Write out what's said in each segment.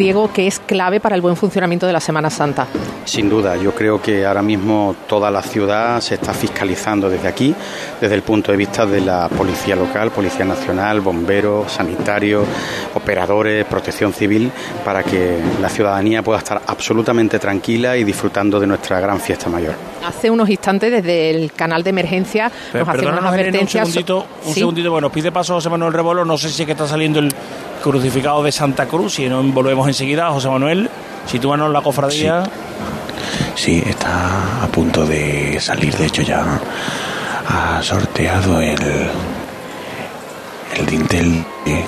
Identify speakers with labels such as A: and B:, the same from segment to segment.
A: Diego, que es clave para el buen funcionamiento de la Semana Santa.
B: Sin duda, yo creo que ahora mismo toda la ciudad se está fiscalizando desde aquí, desde el punto de vista de la Policía Local, Policía Nacional, bomberos, sanitarios, operadores, protección civil, para que la ciudadanía pueda estar absolutamente tranquila y disfrutando de nuestra gran fiesta mayor.
A: Hace unos instantes desde el canal de emergencia
C: nos hacen unas advertencias. Un segundito, un segundito, bueno, pide paso José Manuel Rebolo, no sé si es que está saliendo el crucificado de Santa Cruz y no volvemos enseguida. José Manuel, sitúanos la cofradía.
D: Sí. está a punto de salir, de hecho ya ha sorteado el, el dintel de,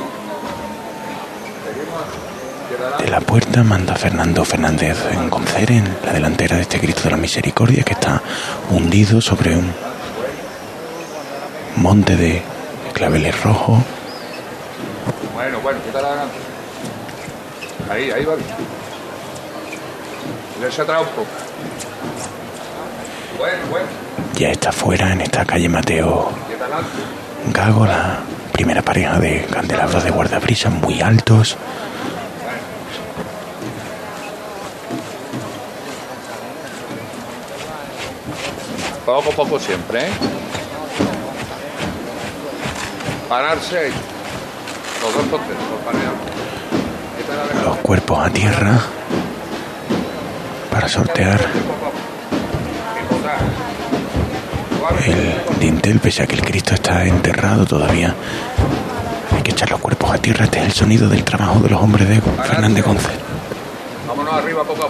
D: de la puerta, manda Fernando Fernández en Concer en la delantera de este Cristo de la Misericordia que está hundido sobre un monte de claveles rojos
E: bueno, bueno, ¿qué tal adelante? Ahí, ahí va bien. se atrás un poco. Bueno, bueno.
D: Ya está fuera en esta calle Mateo Gago, la primera pareja de candelabros de guardabrisa muy altos.
E: Poco a poco siempre, ¿eh? Pararse ahí.
D: Los cuerpos a tierra para sortear el dintel, pese a que el Cristo está enterrado todavía. Hay que echar los cuerpos a tierra. Este es el sonido del trabajo de los hombres de Fernández Gonce.
E: Vámonos arriba poco a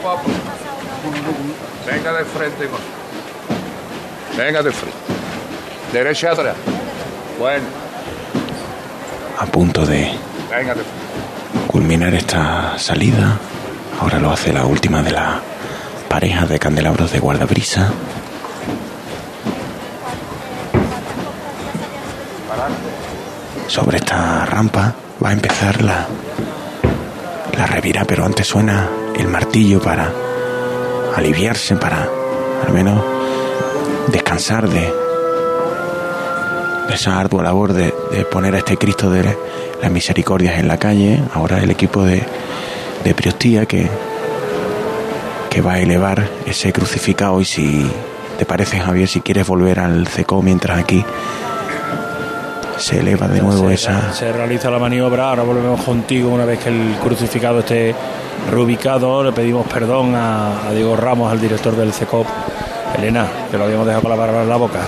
E: poco. Venga de frente, Venga de frente. Derecha atrás. Bueno
D: a punto de culminar esta salida. Ahora lo hace la última de la pareja de candelabros de guardabrisa. Sobre esta rampa va a empezar la, la revira, pero antes suena el martillo para aliviarse, para al menos descansar de, esa ardua labor de, poner a este Cristo de las misericordias en la calle, ahora el equipo de, de Priostía que, que va a elevar ese crucificado. Y si te parece Javier, si quieres volver al CECO mientras aquí se eleva de nuevo esa...
C: Se realiza la maniobra, ahora volvemos contigo una vez que el crucificado esté reubicado, le pedimos perdón a, a Diego Ramos, al director del CECOP, Elena, que lo habíamos dejado con la palabra en la boca.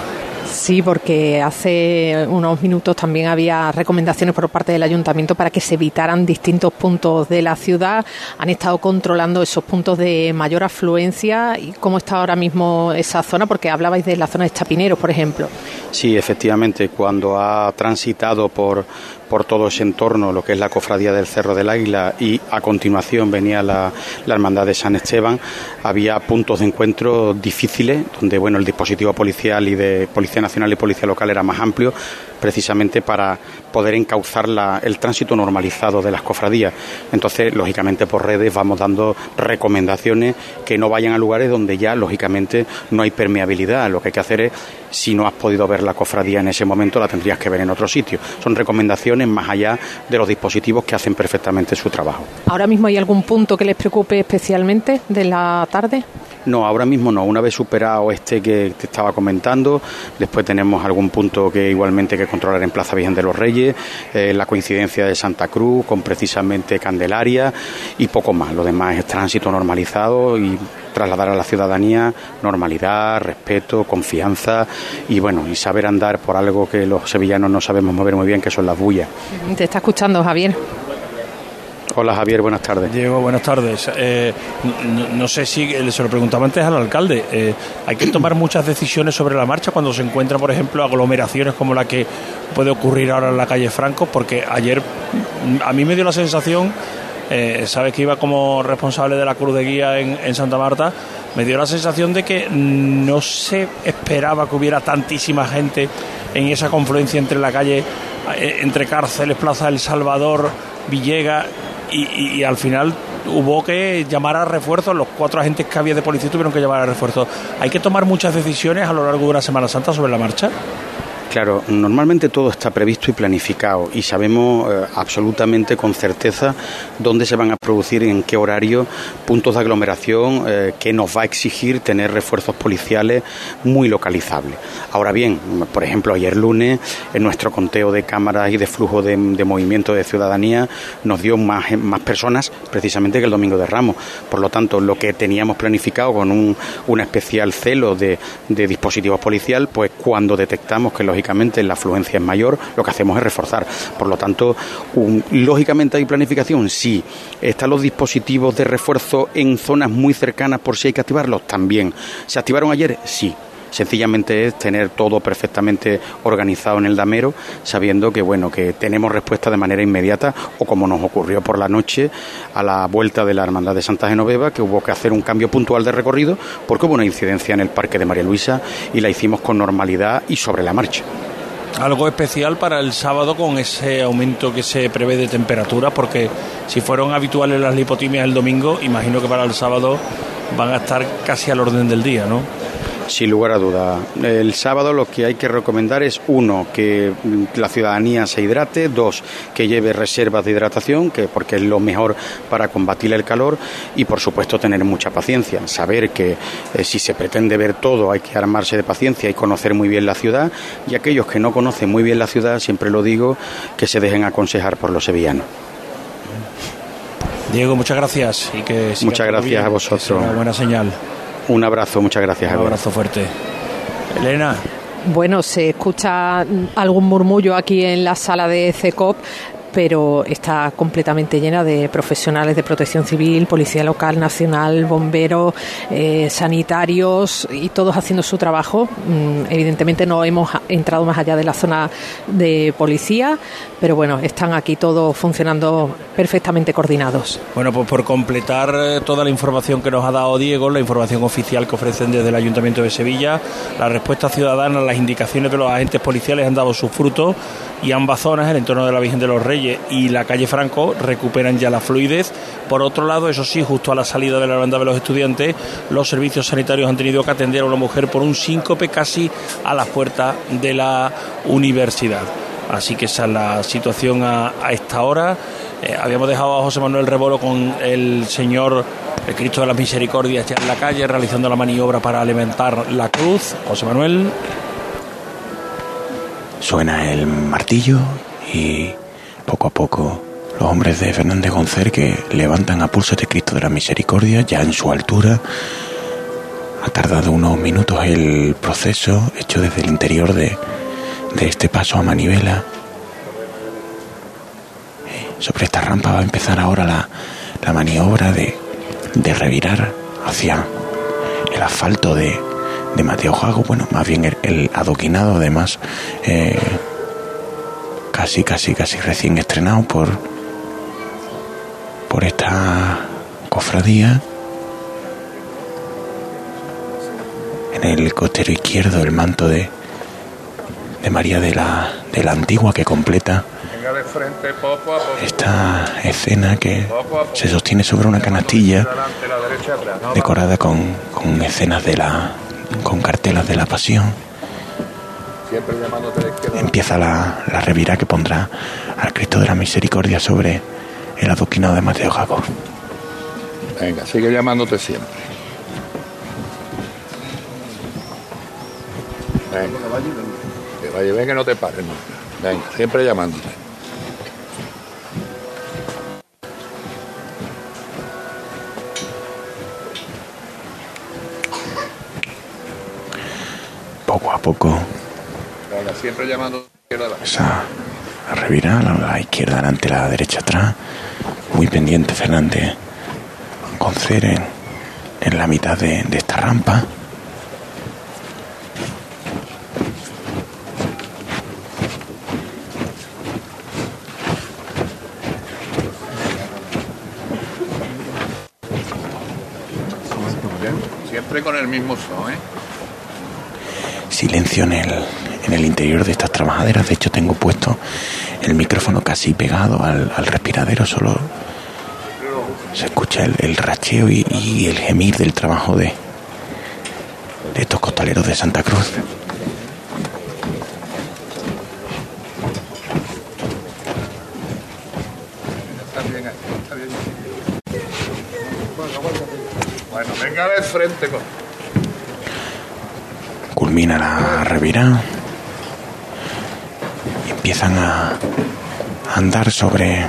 A: Sí, porque hace unos minutos también había recomendaciones por parte del ayuntamiento para que se evitaran distintos puntos de la ciudad. Han estado controlando esos puntos de mayor afluencia y cómo está ahora mismo esa zona, porque hablabais de la zona de Chapineros, por ejemplo.
B: Sí, efectivamente, cuando ha transitado por, por todo ese entorno, lo que es la cofradía del Cerro del Águila y a continuación venía la, Hermandad de San Esteban, había puntos de encuentro difíciles donde bueno el dispositivo policial y de Policía Nacional y Policía Local era más amplio, precisamente para poder encauzar el tránsito normalizado de las cofradías. Entonces, lógicamente, por redes vamos dando recomendaciones que no vayan a lugares donde ya, lógicamente, no hay permeabilidad. Lo que hay que hacer es, si no has podido ver la cofradía en ese momento, la tendrías que ver en otro sitio. Son recomendaciones más allá de los dispositivos que hacen perfectamente su trabajo.
A: ¿Ahora mismo hay algún punto que les preocupe especialmente de la tarde?
B: No, ahora mismo no. Una vez superado este que te estaba comentando, después tenemos algún punto que igualmente que controlar en Plaza Virgen de los Reyes, eh, la coincidencia de Santa Cruz con precisamente Candelaria y poco más. Lo demás es tránsito normalizado y trasladar a la ciudadanía normalidad, respeto, confianza y bueno, y saber andar por algo que los sevillanos no sabemos mover muy bien, que son las bullas.
A: Te está escuchando, Javier.
B: Hola Javier, buenas tardes.
C: Diego, buenas tardes. Eh, no, sé si se lo preguntaba antes al alcalde. Eh, hay que tomar muchas decisiones sobre la marcha cuando se encuentran, por ejemplo, aglomeraciones como la que puede ocurrir ahora en la calle Franco, porque ayer a mí me dio la sensación, eh, sabes que iba como responsable de la Cruz de Guía en, en Santa Marta, me dio la sensación de que no se esperaba que hubiera tantísima gente en esa confluencia entre la calle, entre cárceles, Plaza del Salvador, Villega y, al final hubo que llamar a refuerzos, los cuatro agentes que había de policía tuvieron que llamar a refuerzos. ¿Hay que tomar muchas decisiones a lo largo de una Semana Santa sobre la marcha?
B: Claro, normalmente todo está previsto y planificado y sabemos eh, absolutamente con certeza dónde se van a producir, en qué horario, puntos de aglomeración eh, que nos va a exigir tener refuerzos policiales muy localizables. Ahora bien, por ejemplo, ayer lunes, en nuestro conteo de cámaras y de flujo de, movimiento de ciudadanía, nos dio más, personas precisamente que el domingo de Ramos. Por lo tanto, lo que teníamos planificado con un, especial celo de, de dispositivos policial, pues cuando detectamos que los lógicamente la afluencia es mayor, lo que hacemos es reforzar. Por lo tanto, lógicamente hay planificación, sí. ¿Están los dispositivos de refuerzo en zonas muy cercanas por si hay que activarlos? También. ¿Se activaron ayer? Sí sencillamente es tener todo perfectamente organizado en el damero, sabiendo que bueno, que tenemos respuesta de manera inmediata, o como nos ocurrió por la noche a la vuelta de la Hermandad de Santa Genoveva, que hubo que hacer un cambio puntual de recorrido, porque hubo una incidencia en el Parque de María Luisa y la hicimos con normalidad y sobre la marcha
C: algo especial para el sábado con ese aumento que se prevé de temperatura, porque si fueron habituales las lipotimias el domingo, imagino que para el sábado van a estar casi al orden del día, ¿no?
B: Sin lugar a duda. El sábado lo que hay que recomendar es, uno, que la ciudadanía se hidrate, dos, que lleve reservas de hidratación, que porque es lo mejor para combatir el calor, y por supuesto tener mucha paciencia, saber que eh, si se pretende ver todo hay que armarse de paciencia y conocer muy bien la ciudad, y aquellos que no conocen muy bien la ciudad, siempre lo digo, que se dejen aconsejar por los sevillanos.
C: Diego, muchas gracias y que
B: muchas gracias a vosotros.
C: Una buena señal.
B: Un abrazo, muchas gracias.
C: Un abrazo fuerte. Elena.
A: Bueno, se escucha algún murmullo aquí en la sala de CECOP pero está completamente llena de profesionales de protección civil, policía local, nacional, bomberos, eh, sanitarios y todos haciendo su trabajo. Mm, evidentemente no hemos entrado más allá de la zona de policía, pero bueno, están aquí todos funcionando perfectamente coordinados.
C: Bueno, pues por completar eh, toda la información que nos ha dado Diego, la información oficial que ofrecen desde el Ayuntamiento de Sevilla, la respuesta ciudadana, las indicaciones de los agentes policiales han dado sus frutos y ambas zonas, el entorno de la Virgen de los Reyes y la calle Franco, recuperan ya la fluidez. Por otro lado, eso sí, justo a la salida de la banda de los estudiantes, los servicios sanitarios han tenido que atender a una mujer por un síncope casi a las puertas de la universidad. Así que esa es la situación a, esta hora. Eh, habíamos dejado a José Manuel Rebolo con el señor el Cristo de las Misericordias ya en la calle realizando la maniobra para alimentar la cruz. José Manuel.
D: Suena el martillo y poco a poco los hombres de Fernández Goncer que levantan a pulso este Cristo de la Misericordia ya en su altura. Ha tardado unos minutos el proceso hecho desde el interior de, de este paso a manivela. Sobre esta rampa va a empezar ahora la, la maniobra de, de revirar hacia el asfalto de, de Mateo Jago, bueno, más bien el, adoquinado además, eh, casi, casi, casi recién estrenado por, por esta cofradía. En el costero izquierdo el manto de, de María de la, de la Antigua que completa esta escena que se sostiene sobre una canastilla decorada con, con escenas de la, con cartelas de la pasión. Empieza la, la revira que pondrá al Cristo de la Misericordia sobre el adoquinado de Mateo Jacob.
E: Venga, sigue llamándote siempre. Venga, que vaya bien que no te pares nunca. Venga, siempre llamándote.
D: Poco a poco.
E: siempre llamando
D: Esa a revirar a la izquierda delante, la derecha atrás. Muy pendiente Fernández. Con Ceren en la mitad de, de esta rampa.
E: Siempre con el mismo son, ¿eh?
D: silencio en el, en el interior de estas trabajaderas. De hecho, tengo puesto el micrófono casi pegado al, respiradero, solo se escucha el, el racheo y, el gemir del trabajo de, de estos costaleros de Santa Cruz.
E: Bueno, venga de frente con.
D: Culmina la revira y empiezan a andar sobre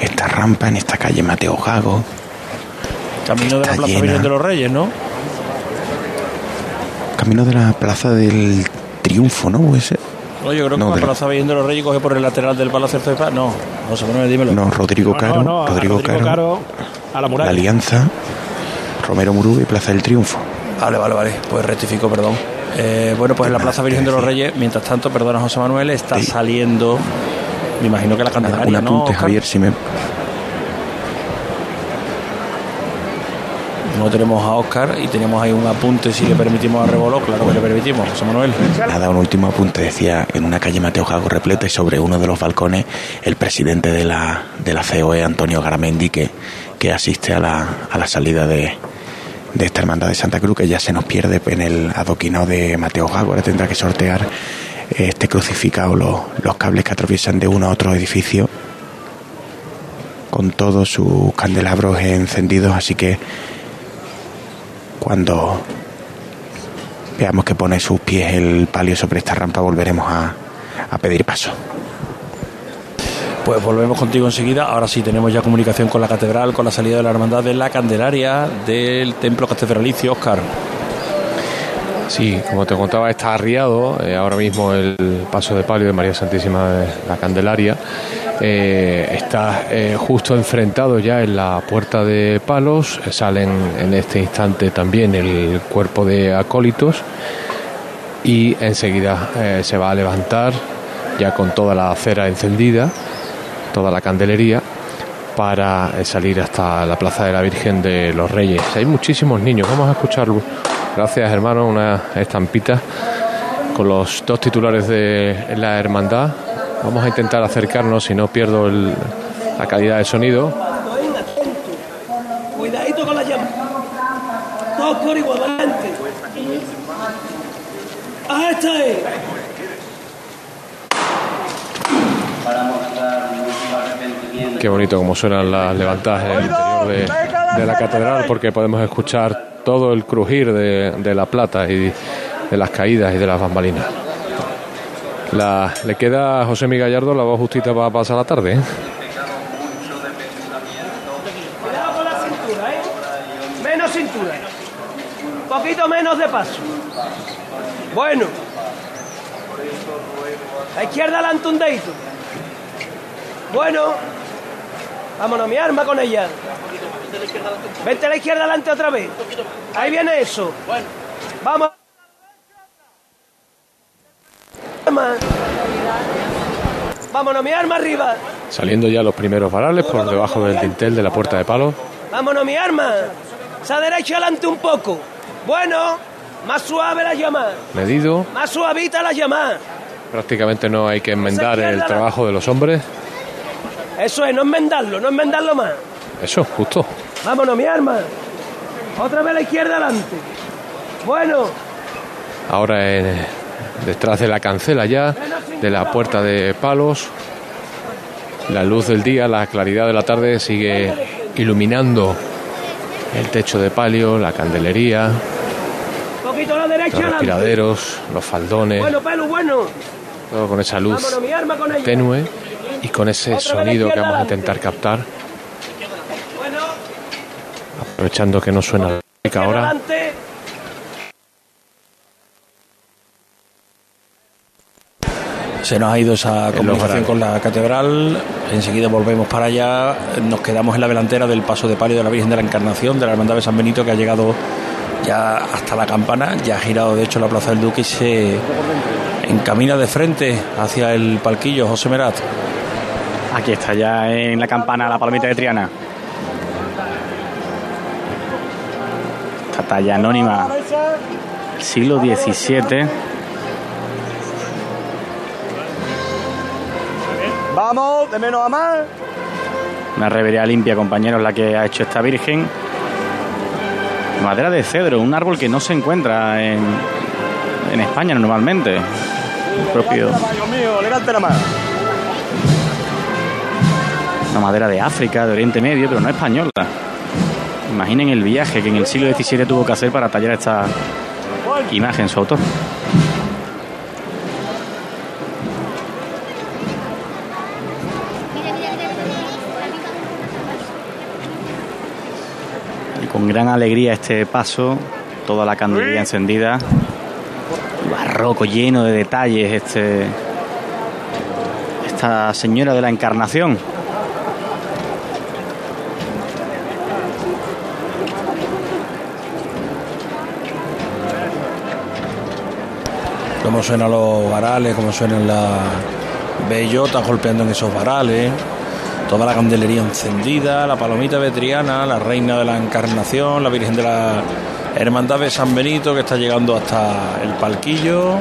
D: esta rampa en esta calle Mateo Gago.
C: Camino de la Plaza
D: llena.
C: Virgen de los Reyes, ¿no?
D: Camino de la Plaza del Triunfo, ¿no? Puede ser.
C: No, yo creo que
D: No,
C: la
D: de la-
C: Plaza Virgen de los Reyes coge por el lateral del Palacio de Paz. No, José Manuel, dímelo.
D: No, Rodrigo Caro,
F: No, no, a
D: Rodrigo, Caro,
F: a la
D: La
F: muralla.
D: Alianza, Romero Murube y Plaza del Triunfo.
C: Vale, vale, vale. Pues rectifico, perdón. Eh, bueno, pues en la Plaza Virgen de los Reyes, mientras tanto, perdona José Manuel, está
D: Sí.
C: saliendo, me imagino que la Candelaria,
D: un apunte? Javier, si me...
C: No tenemos a Oscar y tenemos ahí un apunte si le permitimos a Reboló, claro que le permitimos, José Manuel.
D: Nada, un último apunte. Decía en una calle Mateo Jago repleta y sobre uno de los balcones el presidente de la, de la COE, Antonio Garamendi, que, que asiste a la, a la salida de, de esta hermandad de Santa Cruz, que ya se nos pierde en el adoquinado de Mateo. Ahora tendrá que sortear este crucificado, los, los cables que atraviesan de uno a otro edificio con todos sus candelabros encendidos, así que cuando veamos que pone sus pies el palio sobre esta rampa, volveremos a, a pedir paso.
C: Pues volvemos contigo enseguida. Ahora sí tenemos ya comunicación con la catedral, con la salida de la hermandad de la Candelaria del templo catedralicio, Oscar.
G: Sí, como te contaba, está arriado eh, ahora mismo el paso de palio de María Santísima de la Candelaria. Eh, está eh, justo enfrentado ya en la puerta de palos. Salen en este instante también el cuerpo de acólitos y enseguida se va a levantar ya con toda la cera encendida, toda la candelería para eh, salir hasta la Plaza de la Virgen de los Reyes. Hay muchísimos niños, vamos a escucharlo. Gracias, hermano, una estampita con los dos titulares de la hermandad. Vamos a intentar acercarnos si no pierdo el- la calidad de sonido.
H: Cuidadito con la llama. Adelante. ¡Ah!
G: Qué bonito como suenan las levantadas en el interior de, de la catedral porque podemos escuchar todo el crujir de, de la plata y de las caídas y de las bambalinas. La- le queda a José Miguel Gallardo la voz justita para pasar la tarde. ¿eh?
H: Cuidado con la cintura, ¿eh? Menos cintura. Un poquito menos de paso. Bueno. La izquierda adelante un. Bueno. Vámonos, mi arma con ella. Vente a la izquierda adelante otra vez. Ahí viene eso. Vamos. Arma. Vámonos, mi arma arriba.
G: Saliendo ya los primeros varales por debajo del dintel de la puerta de palo.
H: Vámonos, mi arma. Esa derecha adelante un poco. Bueno, más suave la llamada.
G: Medido.
H: Más suavita la llamada.
G: Prácticamente no hay que enmendar el trabajo de los hombres.
H: Eso es, no enmendarlo, no enmendarlo más.
G: Eso, justo.
H: Vámonos, mi arma. Otra vez a la izquierda adelante. Bueno,
G: Ahora eh, detrás de la cancela ya, de la puerta de palos, la luz del día, la claridad de la tarde sigue iluminando el techo de palio, la candelería,
H: poquito a la derecha
G: los respiraderos, los faldones,
H: Bueno, pelo, bueno.
G: todo con esa luz
H: Vámonos, mi arma con ella.
G: tenue y con ese sonido que vamos a intentar captar,
H: Bueno,
G: aprovechando que no suena la ahora.
C: Se nos ha ido esa comunicación con la catedral. Enseguida volvemos para allá. Nos quedamos en la delantera del paso de palio de la Virgen de la Encarnación, de la Hermandad de San Benito, que ha llegado ya hasta la campana. Ya ha girado, de hecho, la Plaza del Duque y se encamina de frente hacia el palquillo. José Merat.
F: Aquí está ya en la campana la palomita de Triana. Esta talla anónima siglo XVII.
H: Vamos, de menos a más.
F: Una revería limpia, compañeros, la que ha hecho esta Virgen. Madera de cedro, un árbol que no se encuentra en, en España normalmente. El propio,
H: mío, la más.
F: Una madera de África, de Oriente Medio, pero no española. Imaginen el viaje que en el siglo XVII tuvo que hacer para tallar esta imagen su autor. Y con gran alegría este paso, toda la candelería encendida, barroco lleno de detalles, este esta señora de la Encarnación.
C: Cómo suenan los varales, cómo suenan las bellotas golpeando en esos varales. Toda la candelería encendida, la palomita vetriana, la reina de la Encarnación, la Virgen de la Hermandad de San Benito que está llegando hasta el palquillo.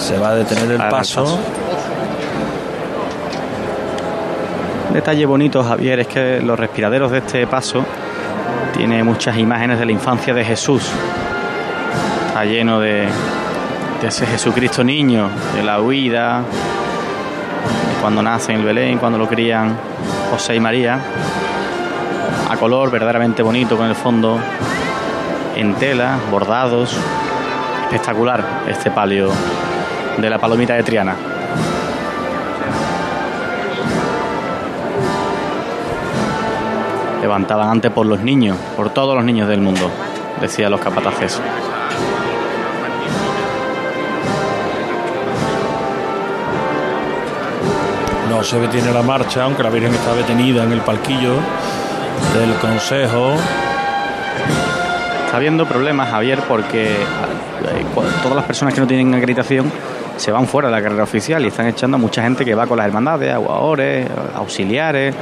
C: Se va a detener el paso.
F: detalle bonito, Javier, es que los respiraderos de este paso tiene muchas imágenes de la infancia de Jesús. Lleno de, de ese Jesucristo niño, de la huida, de cuando nace en el Belén, cuando lo crían José y María. A color verdaderamente bonito, con el fondo en tela, bordados. Espectacular este palio de la palomita de Triana. Levantaban antes por los niños, por todos los niños del mundo, decían los capataces.
C: No se detiene la marcha, aunque la Virgen está detenida en el palquillo del Consejo.
F: Está habiendo problemas, Javier, porque eh, todas las personas que no tienen acreditación se van fuera de la carrera oficial y están echando a mucha gente que va con las hermandades, aguadores, auxiliares.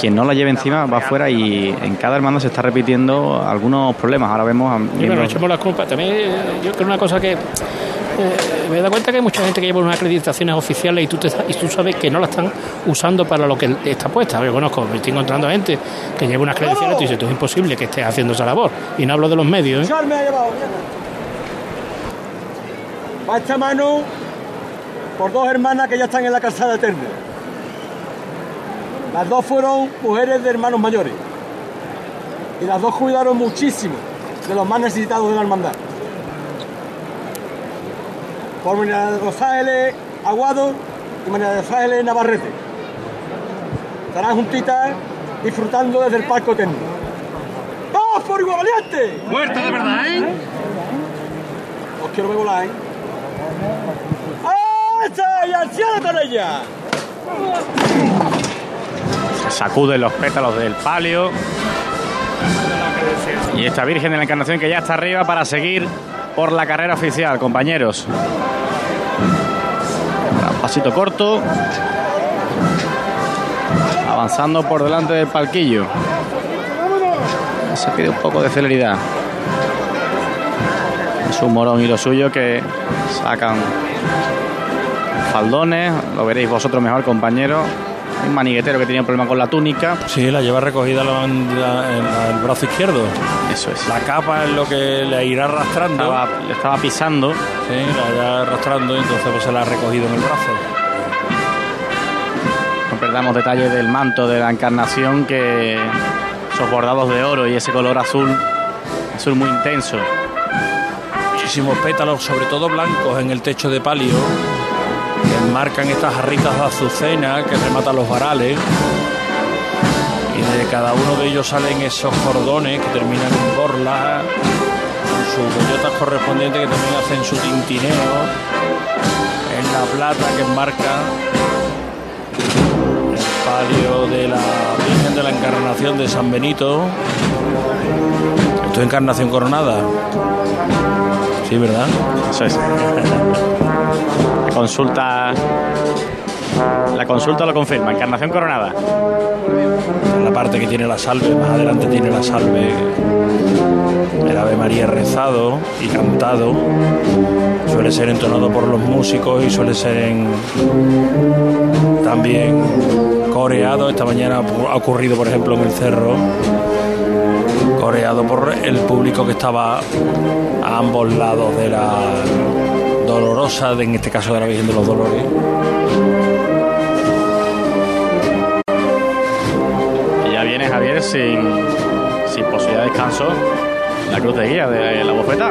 F: Quien no la lleve encima va fuera y en cada hermandad se está repitiendo algunos problemas. Ahora vemos a
I: Y bueno,
F: miembros-
I: echemos las culpas. También eh, yo creo una cosa que eh, me he dado cuenta que hay mucha gente que lleva unas acreditaciones oficiales y tú, te- y tú sabes que no la están usando para lo que está puesta. Yo conozco, me estoy encontrando gente que lleva unas acreditaciones y dices, tú es imposible que estés haciendo esa labor. Y no hablo de los medios. ¿eh?
H: Char me ha llevado, mierda. Va esta mano por dos hermanas que ya están en la calzada eterna. Las dos fueron mujeres de hermanos mayores. Y las dos cuidaron muchísimo de los más necesitados de la hermandad. Por María de los Ángeles Aguado y María de los Ángeles Navarrete. Estarán juntitas disfrutando desde el palco eterno. ¡Vamos por igual valiente!
J: Muerta de verdad, ¿eh?
H: Os quiero ver volar, ¿eh? ¡Ah, está! ¡Y al cielo con ella!
F: se sacuden los pétalos del palio. Y esta Virgen de la Encarnación que ya está arriba para seguir por la carrera oficial, compañeros. Pasito corto. Avanzando por delante del palquillo. Se pide un poco de celeridad. Es un morón y lo suyo que sacan faldones. Lo veréis vosotros mejor, compañeros. Un maniguetero que tenía un problema con la túnica.
C: Sí, la lleva recogida la en la- el brazo izquierdo.
F: Eso es.
C: La capa es lo que le irá arrastrando.
F: Estaba, le estaba pisando.
C: Sí, la irá arrastrando y entonces pues se la ha recogido en el brazo.
F: No perdamos detalles del manto de la encarnación que esos bordados de oro y ese color azul, azul muy intenso.
C: Muchísimos pétalos, sobre todo blancos, en el techo de palio, que enmarcan estas jarritas de azucena que rematan los varales. Y de cada uno de ellos salen esos cordones que terminan en borla, sus bellotas correspondientes que también hacen su tintineo en la plata que enmarca el palio de la Virgen de la Encarnación de San Benito. Esto es encarnación coronada. Sí, ¿verdad?
F: Eso es. La consulta. La consulta lo confirma. Encarnación coronada.
C: La parte que tiene la salve, más adelante tiene la salve. El Ave María rezado y cantado. Suele ser entonado por los músicos y suele ser en- también coreado. Esta mañana ha ocurrido, por ejemplo, en el cerro. Coreado por el público que estaba a ambos lados de la dolorosa, en este caso de la Virgen de los Dolores.
F: Javier, sin, sin posibilidad de descanso, la cruz de guía de la bofeta.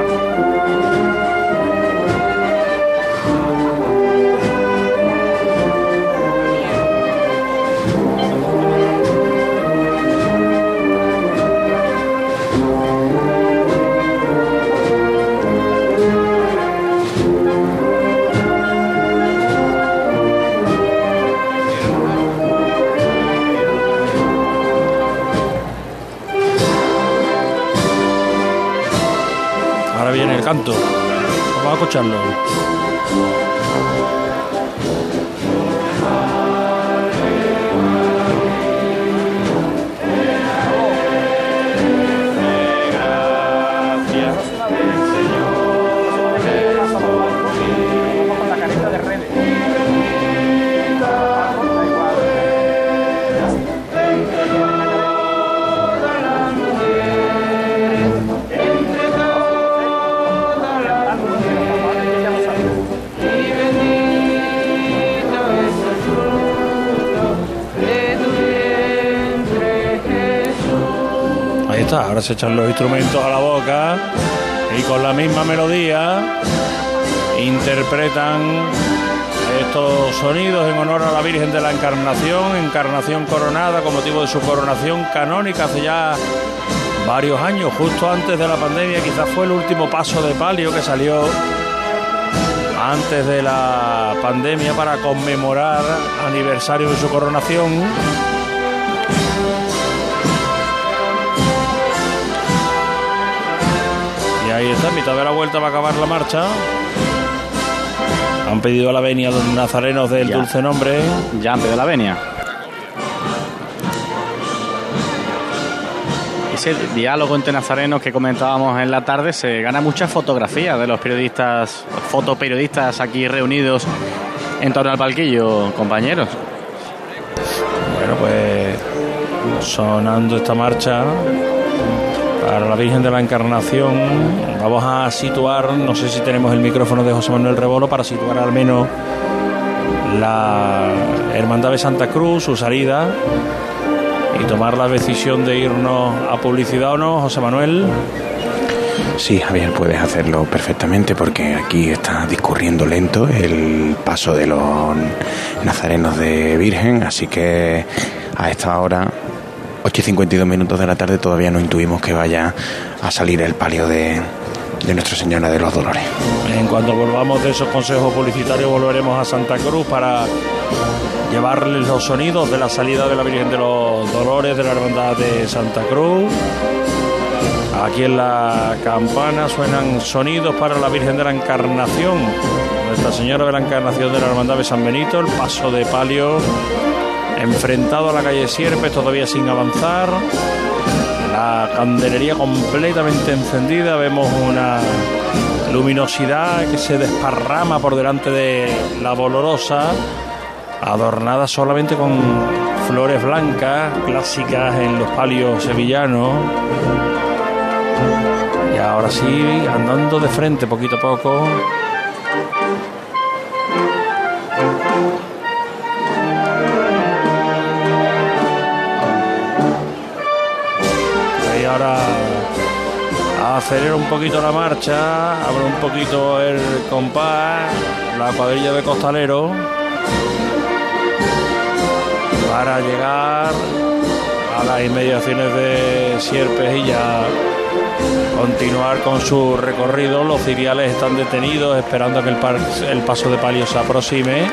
C: Canto. Vamos a escucharlo. Se echan los instrumentos a la boca y con la misma melodía interpretan estos sonidos en honor a la Virgen de la Encarnación, encarnación coronada con motivo de su coronación canónica hace ya varios años, justo antes de la pandemia, quizás fue el último paso de palio que salió antes de la pandemia para conmemorar aniversario de su coronación. Ahí está, en mitad de la vuelta va a acabar la marcha. Han pedido la venia a los nazarenos del
F: Ya.
C: dulce nombre.
F: Ya han pedido la venia. Ese diálogo entre nazarenos que comentábamos en la tarde se gana muchas fotografías de los periodistas, fotoperiodistas aquí reunidos en torno al palquillo, compañeros.
C: Bueno, pues sonando esta marcha para la Virgen de la Encarnación, vamos a situar, no sé si tenemos el micrófono de José Manuel Rebolo para situar al menos la Hermandad de Santa Cruz, su salida y tomar la decisión de irnos a publicidad o no, José Manuel.
D: Sí, Javier, puedes hacerlo perfectamente porque aquí está discurriendo lento el paso de los nazarenos de Virgen, así que a esta hora, 8 y 52 minutos de la tarde, todavía no intuimos que vaya a salir el palio de, de Nuestra Señora de los Dolores.
C: En cuanto volvamos de esos consejos publicitarios, volveremos a Santa Cruz para llevarles los sonidos de la salida de la Virgen de los Dolores de la Hermandad de Santa Cruz. Aquí en la campana suenan sonidos para la Virgen de la Encarnación, Nuestra Señora de la Encarnación de la Hermandad de San Benito, el paso de palio enfrentado a la calle Sierpes, todavía sin avanzar. La candelería completamente encendida, vemos una luminosidad que se desparrama por delante de la dolorosa, adornada solamente con flores blancas, clásicas en los palios sevillanos. Y ahora sí, andando de frente poquito a poco. Ahora acelera un poquito la marcha, abre un poquito el compás, la cuadrilla de costalero para llegar a las inmediaciones de Sierpes y ya continuar con su recorrido. Los ciriales están detenidos esperando a que el, paso de palio se aproxime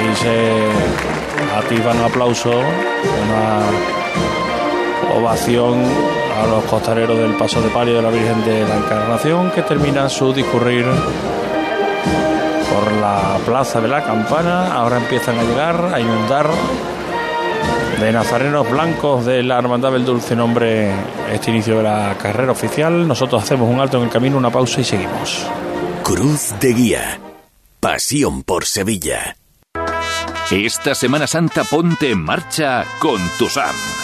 C: y se activan aplausos, una ovación a los costaleros del paso de palio de la Virgen de la Encarnación que termina su discurrir por la plaza de la campana. Ahora empiezan a llegar, a inundar de nazarenos blancos de la Hermandad del Dulce Nombre este inicio de la carrera oficial. Nosotros hacemos un alto en el camino, una pausa y seguimos.
J: Cruz de Guía. Pasión por Sevilla.
E: Esta Semana Santa ponte en marcha con tu SAM.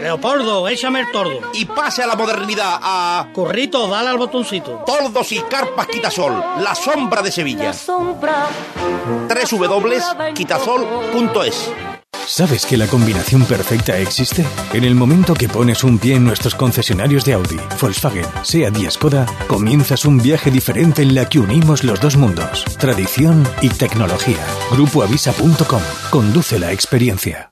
K: Leopoldo, échame el tordo.
L: Y pase a la modernidad, a...
K: Corrito, dale al botoncito.
L: Tordos y carpas Quitasol, la sombra de Sevilla. www.quitasol.es
M: ¿Sabes que la combinación perfecta existe? En el momento que pones un pie en nuestros concesionarios de Audi, Volkswagen, SEAT y Skoda, comienzas un viaje diferente en la que unimos los dos mundos, tradición y tecnología. Grupoavisa.com. Conduce la experiencia.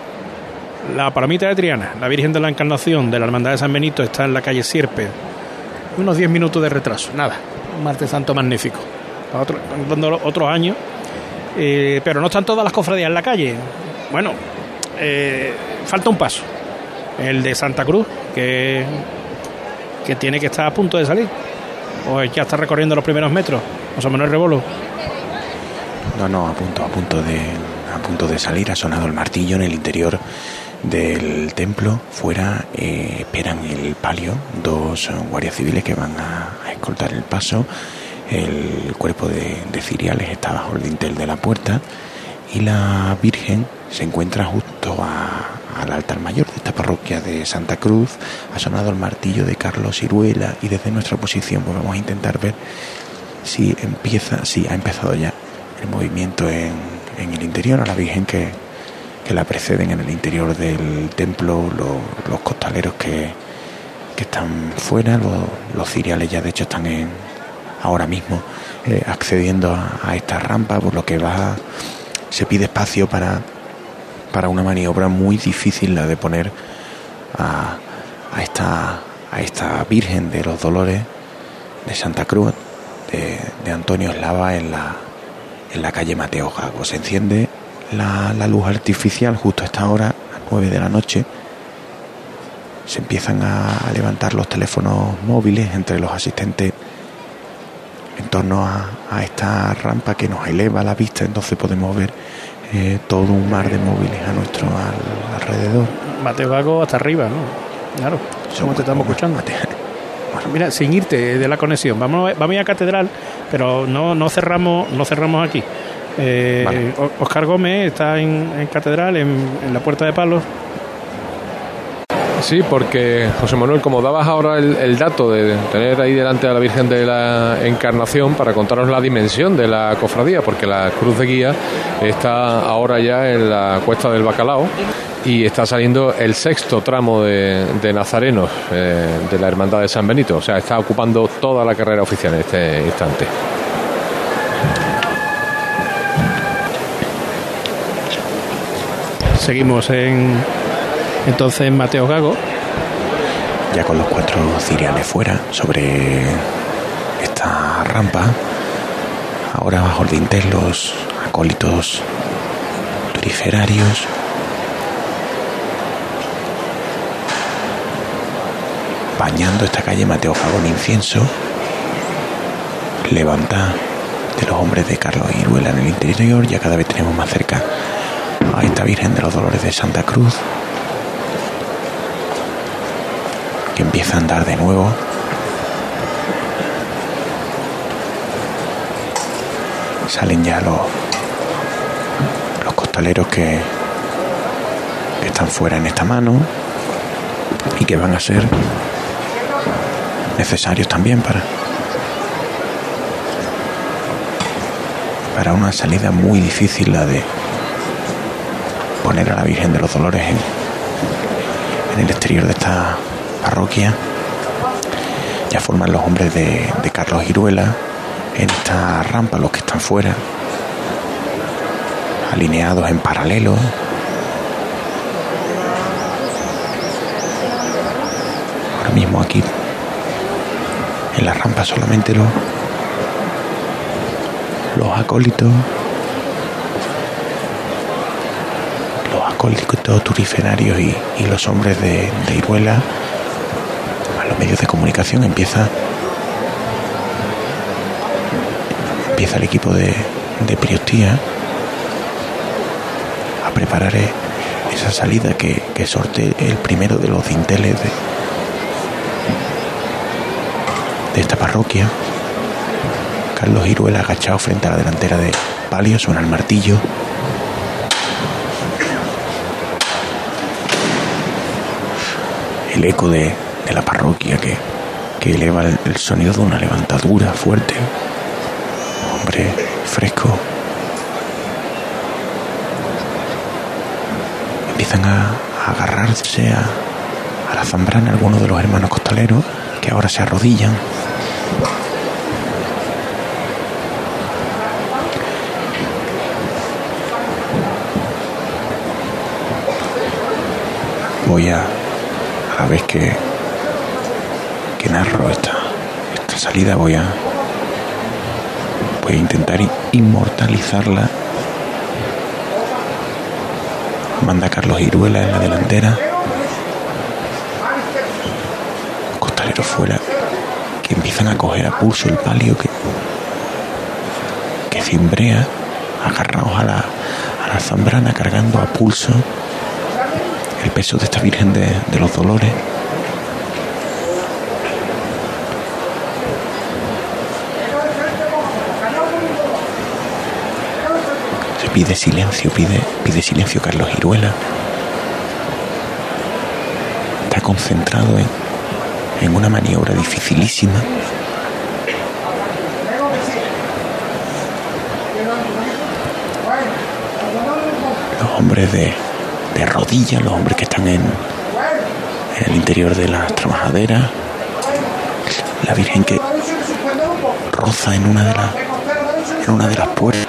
I: La palomita de Triana, la Virgen de la Encarnación de la Hermandad de San Benito, está en la calle Sierpe. Unos 10 minutos de retraso, nada. Un martes santo magnífico. Otro, otros años. Eh, pero no están todas las cofradías en la calle. Bueno, eh, falta un paso. El de Santa Cruz, que, que tiene que estar a punto de salir. O ya está recorriendo los primeros metros. José Manuel Rebolo.
D: No, no, a punto, a punto de, a punto de salir. Ha sonado el martillo en el interior del templo. Fuera eh, esperan el palio dos guardias civiles que van a, a escoltar el paso. El cuerpo de, de ciriales está bajo el dintel de la puerta y la Virgen se encuentra justo al altar mayor de esta parroquia de Santa Cruz. Ha sonado el martillo de Carlos Ciruela y desde nuestra posición pues vamos a intentar ver si empieza, si ha empezado ya el movimiento en, en el interior a la Virgen que, que la preceden en el interior del templo, lo- los costaleros que, que están fuera, los, los ciriales ya de hecho están en, ahora mismo eh, accediendo a, a esta rampa, por lo que va se pide espacio para, para una maniobra muy difícil la de poner a, a esta a esta Virgen de los Dolores de Santa Cruz de, de Antonio Eslava en la en la calle Mateo Jago. Se enciende la, la luz artificial justo a esta hora, a las 9 de la noche. Se empiezan a, a levantar los teléfonos móviles entre los asistentes en torno a, a esta rampa que nos eleva la vista, entonces podemos ver eh, todo un mar de móviles a nuestro al- alrededor.
I: Mateo Gago hasta arriba, ¿no? Claro, como te estamos escuchando. Mira, sin irte de la conexión, vamos, a- vamos a Catedral, pero no, no cerramos no cerramos aquí. Eh, Oscar Gómez está en, en Catedral, en, en la Puerta de Palos.
G: Sí, porque José Manuel, como dabas ahora el, dato de tener ahí delante a la Virgen de la Encarnación para contaros la dimensión de la cofradía, porque la cruz de guía está ahora ya en la cuesta del Bacalao y está saliendo el sexto tramo de, nazarenos eh, de la Hermandad de San Benito, o sea, está ocupando toda la carrera oficial en este instante.
I: Seguimos en entonces Mateo Gago.
D: Ya con los cuatro ciriales fuera sobre esta rampa. Ahora bajo el dintel los acólitos turiferarios. Bañando esta calle Mateo Fagón incienso. Levanta de los hombres de Carlos Iruela en el interior. Ya cada vez tenemos más cerca a esta Virgen de los Dolores de Santa Cruz. que empieza a andar de nuevo. Salen ya los, los costaleros que, que están fuera en esta mano y que van a ser necesarios también para para una salida muy difícil la de poner a la Virgen de los Dolores en, el exterior de esta parroquia. Ya forman los hombres de, Carlos Iruela en esta rampa, los que están fuera, alineados en paralelo. Ahora mismo aquí, en la rampa solamente los, los acólitos, los acólitos turiferarios y, los hombres de, de Iruela medios de comunicación empieza empieza el equipo de, de Priostía a preparar esa salida que, que sorte el primero de los dinteles de, de esta parroquia. Carlos Iruela agachado frente a la delantera de Palio, suena el martillo. El eco de, de la parroquia que, que eleva el, sonido de una levantadura fuerte. Hombre fresco. Empiezan a, agarrarse a, a la zambrana algunos de los hermanos costaleros que ahora se arrodillan. Voy a, a ver que que narro esta, esta salida voy a voy a intentar inmortalizarla. Manda Carlos Iruela en la delantera. Costaleros fuera que empiezan a coger a pulso el palio que que cimbrea agarrados a la, a la zambrana cargando a pulso peso de esta Virgen de, de los Dolores pide silencio, pide, pide silencio Carlos Iruela. Está concentrado en, en una maniobra dificilísima. Los hombres de, de rodillas, los hombres que están en, el interior de las trabajaderas, la Virgen que roza en una de las en una de las puertas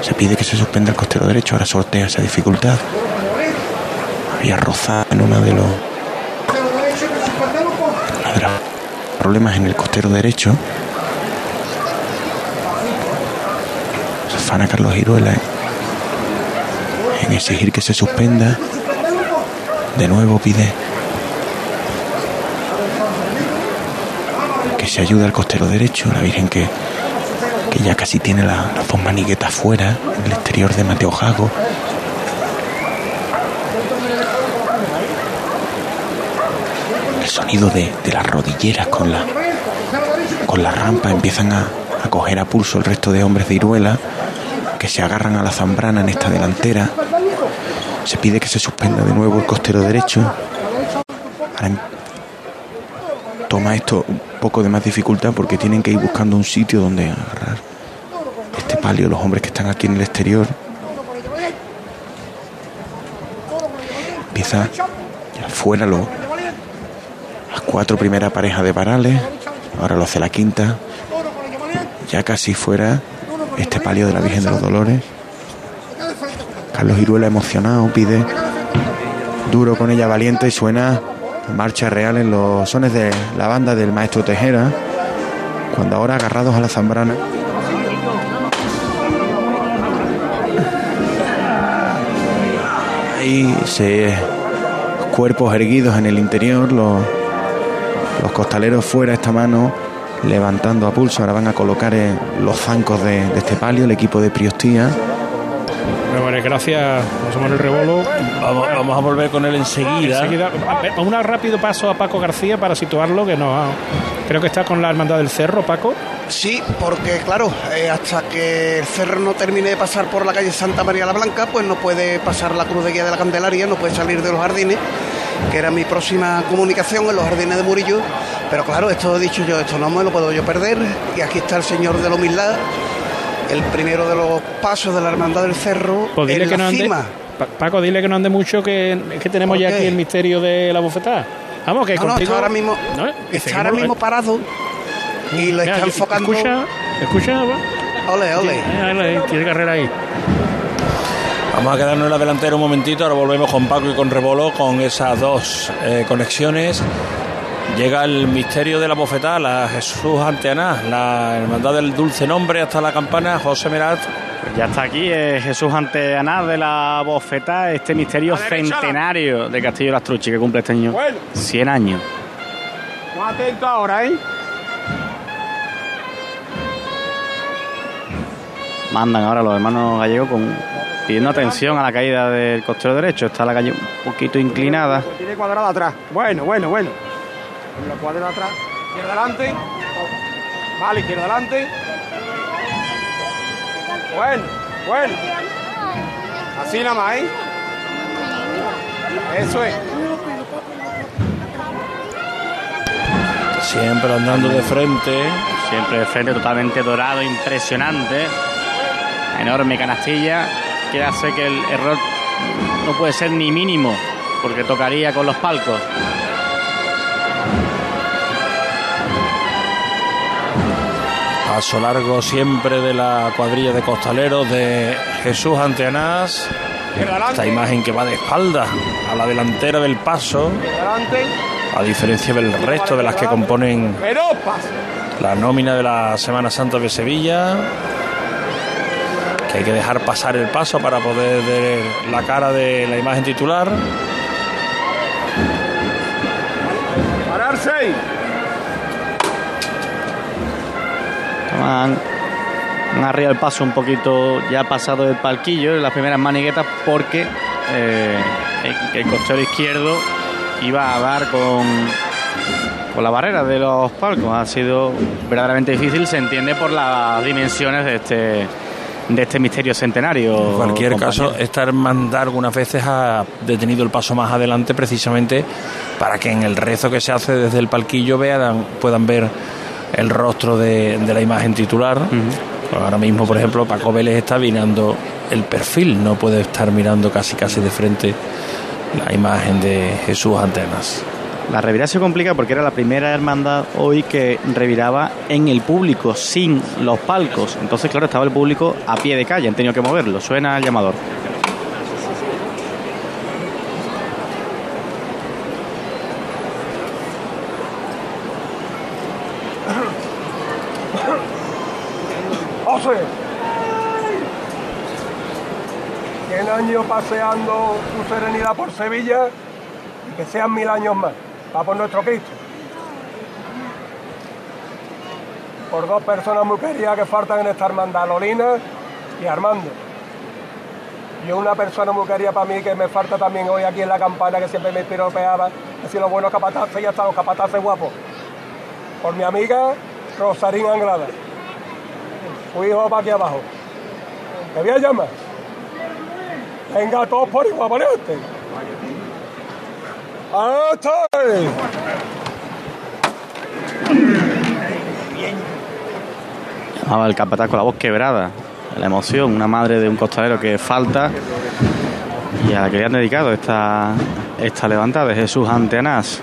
D: se pide que se suspenda el costero derecho, ahora sortea esa dificultad. Había rozado en uno de los, problemas en el costero derecho. Se afana Carlos Giruela en exigir que se suspenda. De nuevo pide que se ayude al costero derecho, la Virgen que que ya casi tiene las dos maniguetas fuera, en el exterior de Mateo Jago. El sonido de, las rodilleras con la, con la rampa empiezan a, a coger a pulso el resto de hombres de Iruela que se agarran a la zambrana en esta delantera. Se pide que se suspenda de nuevo el costero derecho. Toma esto un poco de más dificultad porque tienen que ir buscando un sitio donde agarrar este palio, los hombres que están aquí en el exterior. Empieza ya fuera lo- las cuatro primeras parejas de varales, ahora lo hace la quinta, ya casi fuera este palio de la Virgen de los Dolores. Carlos Iruela emocionado pide duro con ella valiente y suena marcha real en los sones de la banda del maestro Tejera, cuando ahora agarrados a la zambrana. Ahí se cuerpos erguidos en el interior, los, los costaleros fuera esta mano levantando a pulso, ahora van a colocar los zancos de este palio, el equipo de Priostía.
I: Bueno, vale, gracias, somos el rebolo.
C: Vamos, vamos a volver con él enseguida.
I: Enseguida, a un rápido paso a Paco García para situarlo, que no creo que está con la Hermandad del Cerro, Paco.
N: Sí, porque claro, eh, hasta que el cerro no termine de pasar por la calle Santa María la Blanca, pues no puede pasar la cruz de guía de la Candelaria, no puede salir de los jardines, que era mi próxima comunicación en los jardines de Murillo. Pero claro, esto he dicho yo, esto no me lo puedo yo perder. Y aquí está el Señor de la Humildad, el primero de los pasos de la Hermandad del Cerro,
I: Pues dile
N: en
I: que
N: la
I: no ande,
N: cima.
I: Pa- Paco, dile que no ande mucho, que, que tenemos
N: ¿Por
I: ya
N: qué?
I: aquí el misterio de la bufetada. Vamos, que
N: No, no,
I: contigo...
N: está ahora mismo,
I: ¿no? Que
N: está ahora mismo parado y lo
I: Mira,
N: está enfocando.
I: Escucha, escucha, va.
N: Ole, ole.
I: Ahí, Tiene carrera ahí.
C: Vamos a quedarnos en la delantera un momentito, ahora volvemos con Paco y con Rebolo con esas dos eh, conexiones. Llega el misterio de la bofetada, la Jesús ante Aná, la hermandad del dulce nombre hasta la campana, José Merat.
F: Ya está aquí eh, Jesús ante Aná de la Bofeta, este misterio centenario de Castillo de las Truchis que cumple este año. 100 años.
O: Más atento ahora, ¿eh?
F: Mandan ahora los hermanos gallegos con, pidiendo atención a la caída del costero derecho. Está la calle un poquito inclinada.
O: Tiene cuadrado atrás. Bueno, bueno, bueno. Lo cuadrado atrás. Izquierda adelante. Vale, izquierda adelante. Bueno, bueno. Así nada más, ¿eh? Eso es.
C: Siempre andando de frente.
F: Siempre de frente, totalmente dorado, impresionante. Enorme canastilla que hace que el error no puede ser ni mínimo, porque tocaría con los palcos.
C: Paso largo siempre de la cuadrilla de costaleros de Jesús ante Anás. Esta imagen que va de espalda a la delantera del paso, a diferencia del resto de las que componen la nómina de la Semana Santa de Sevilla. Que hay que dejar pasar el paso para poder ver la cara de la imagen titular.
O: Pararse.
F: Han, han arriado el paso un poquito ya pasado del palquillo, en las primeras maniguetas, porque eh, el, el costero izquierdo iba a dar con, con la barrera de los palcos. Ha sido verdaderamente difícil, se entiende por las dimensiones de este de este misterio centenario.
C: En cualquier
F: compañero.
C: caso, esta hermandad algunas veces ha detenido el paso más adelante precisamente para que en el rezo que se hace desde el palquillo vean, puedan ver el rostro de, de la imagen titular. Ahora mismo, por ejemplo, Paco Vélez está mirando el perfil, no puede estar mirando casi casi de frente la imagen de Jesús Antenas.
F: La revirada se complica porque era la primera hermandad hoy que reviraba en el público, sin los palcos. Entonces, claro, estaba el público a pie de calle, han tenido que moverlo. Suena el llamador.
O: 100 años paseando tu serenidad por Sevilla y que sean mil años más. Va por nuestro Cristo. Por dos personas muy queridas que faltan en esta hermandad, Lolina y Armando. Y una persona muy querida para mí que me falta también hoy aquí en la campana que siempre me piropeaba, que si los buenos capataces ya están los capataces guapos. Por mi amiga Rosarín Anglada. Su hijo va aquí abajo. ¿Te voy a llamar? Venga, todos por igual, ¿vale?
F: Llamaba el capataz con la voz quebrada. La emoción, una madre de un costalero que falta y a la que le han dedicado esta, esta levantada de Jesús ante Anás.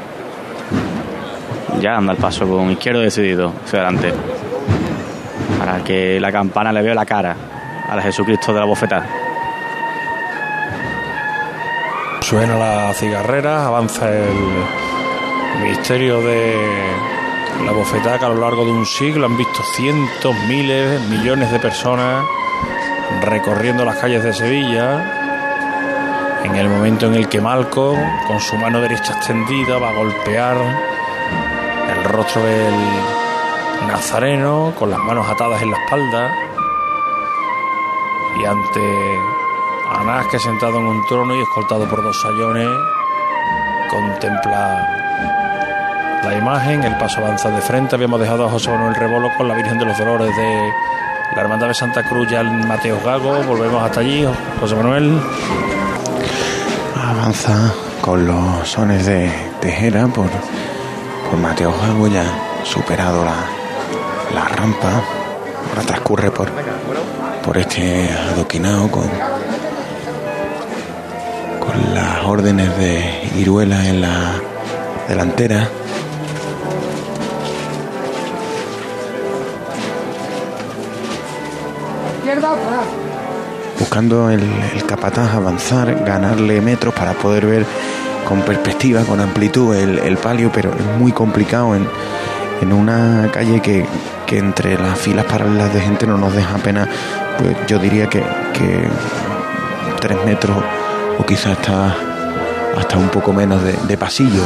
F: Ya anda el paso con izquierdo decidido hacia adelante. Para que la campana le vea la cara al Jesucristo de la bofetada.
C: Suena la cigarrera, avanza el misterio de la bofetada a lo largo de un siglo han visto cientos, miles, millones de personas recorriendo las calles de Sevilla. En el momento en el que Malco, con su mano derecha extendida, va a golpear el rostro del nazareno, con las manos atadas en la espalda, y ante Anás, que sentado en un trono y escoltado por dos sayones, contempla la imagen, el paso avanza de frente. Habíamos dejado a José Manuel Rebolo con la Virgen de los Dolores de la Hermandad de Santa Cruz ya en Mateo Gago. Volvemos hasta allí, José Manuel.
D: Avanza con los sones de Tejera por, por Mateo Gago, ya superado la, la rampa. Ahora transcurre por, por este adoquinado con las órdenes de Iruela en la delantera. buscando el, capataz avanzar, ganarle metros para poder ver con perspectiva, con amplitud el, el palio, pero es muy complicado en, en una calle que, que, entre las filas paralelas de gente no nos deja apenas, pues yo diría que, que tres metros o quizás hasta, hasta un poco menos de, pasillo.